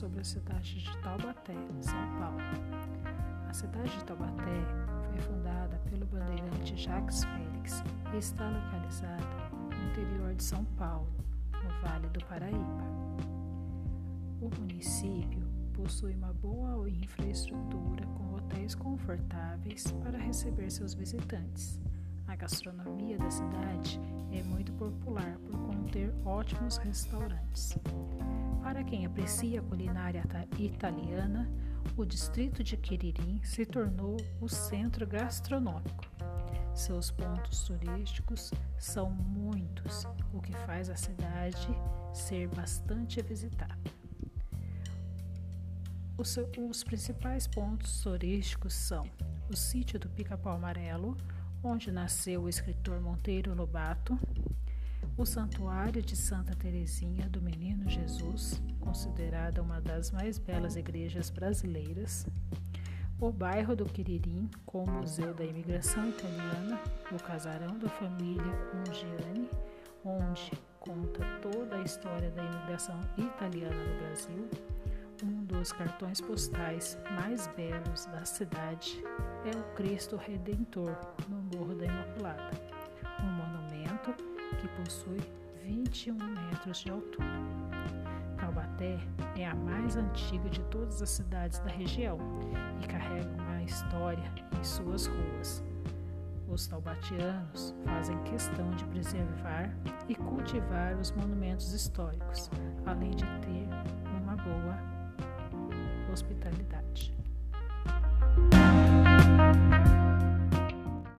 sobre a cidade de Taubaté, São Paulo. A cidade de Taubaté foi fundada pelo bandeirante Jacques Félix e está localizada no interior de São Paulo, no Vale do Paraíba. O município possui uma boa infraestrutura com hotéis confortáveis para receber seus visitantes. A gastronomia da cidade é muito popular por conter ótimos restaurantes. Para quem aprecia a culinária italiana, o distrito de Quiririm se tornou o centro gastronômico. Seus pontos turísticos são muitos, o que faz a cidade ser bastante visitada. Os, os principais pontos turísticos são o sítio do Pica-Pau Amarelo, onde nasceu o escritor Monteiro Lobato, o Santuário de Santa Teresinha do Menino Jesus, considerada uma das mais belas igrejas brasileiras, o bairro do Quiririm, com o Museu da Imigração Italiana, o Casarão da Família Ungiani, onde conta toda a história da imigração italiana no Brasil, um dos cartões postais mais belos da cidade é o Cristo Redentor no Morro da que possui 21 metros de altura. Taubaté é a mais antiga de todas as cidades da região e carrega uma história em suas ruas. Os taubatianos fazem questão de preservar e cultivar os monumentos históricos, além de ter uma boa hospitalidade.